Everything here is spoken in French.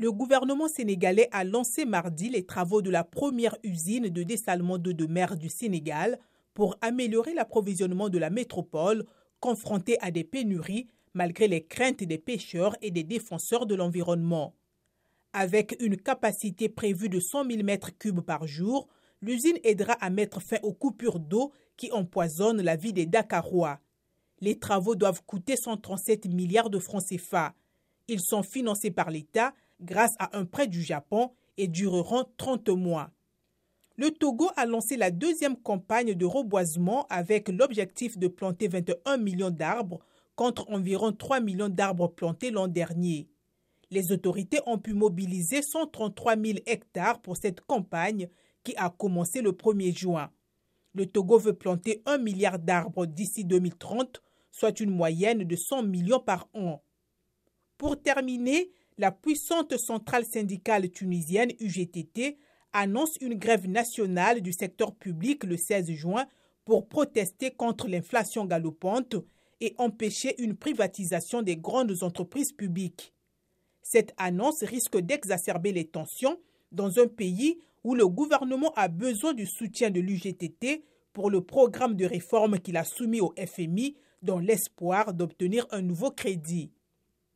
Le gouvernement sénégalais a lancé mardi les travaux de la première usine de dessalement d'eau de mer du Sénégal pour améliorer l'approvisionnement de la métropole confrontée à des pénuries malgré les craintes des pêcheurs et des défenseurs de l'environnement. Avec une capacité prévue de 100 000 m3 par jour, l'usine aidera à mettre fin aux coupures d'eau qui empoisonnent la vie des Dakarois. Les travaux doivent coûter 137 milliards de francs CFA. Ils sont financés par l'État grâce à un prêt du Japon et dureront 30 mois. Le Togo a lancé la deuxième campagne de reboisement avec l'objectif de planter 21 millions d'arbres contre environ 3 millions d'arbres plantés l'an dernier. Les autorités ont pu mobiliser 133 000 hectares pour cette campagne qui a commencé le 1er juin. Le Togo veut planter 1 milliard d'arbres d'ici 2030, soit une moyenne de 100 millions par an. Pour terminer, la puissante centrale syndicale tunisienne UGTT annonce une grève nationale du secteur public le 16 juin pour protester contre l'inflation galopante et empêcher une privatisation des grandes entreprises publiques. Cette annonce risque d'exacerber les tensions dans un pays où le gouvernement a besoin du soutien de l'UGTT pour le programme de réforme qu'il a soumis au FMI dans l'espoir d'obtenir un nouveau crédit.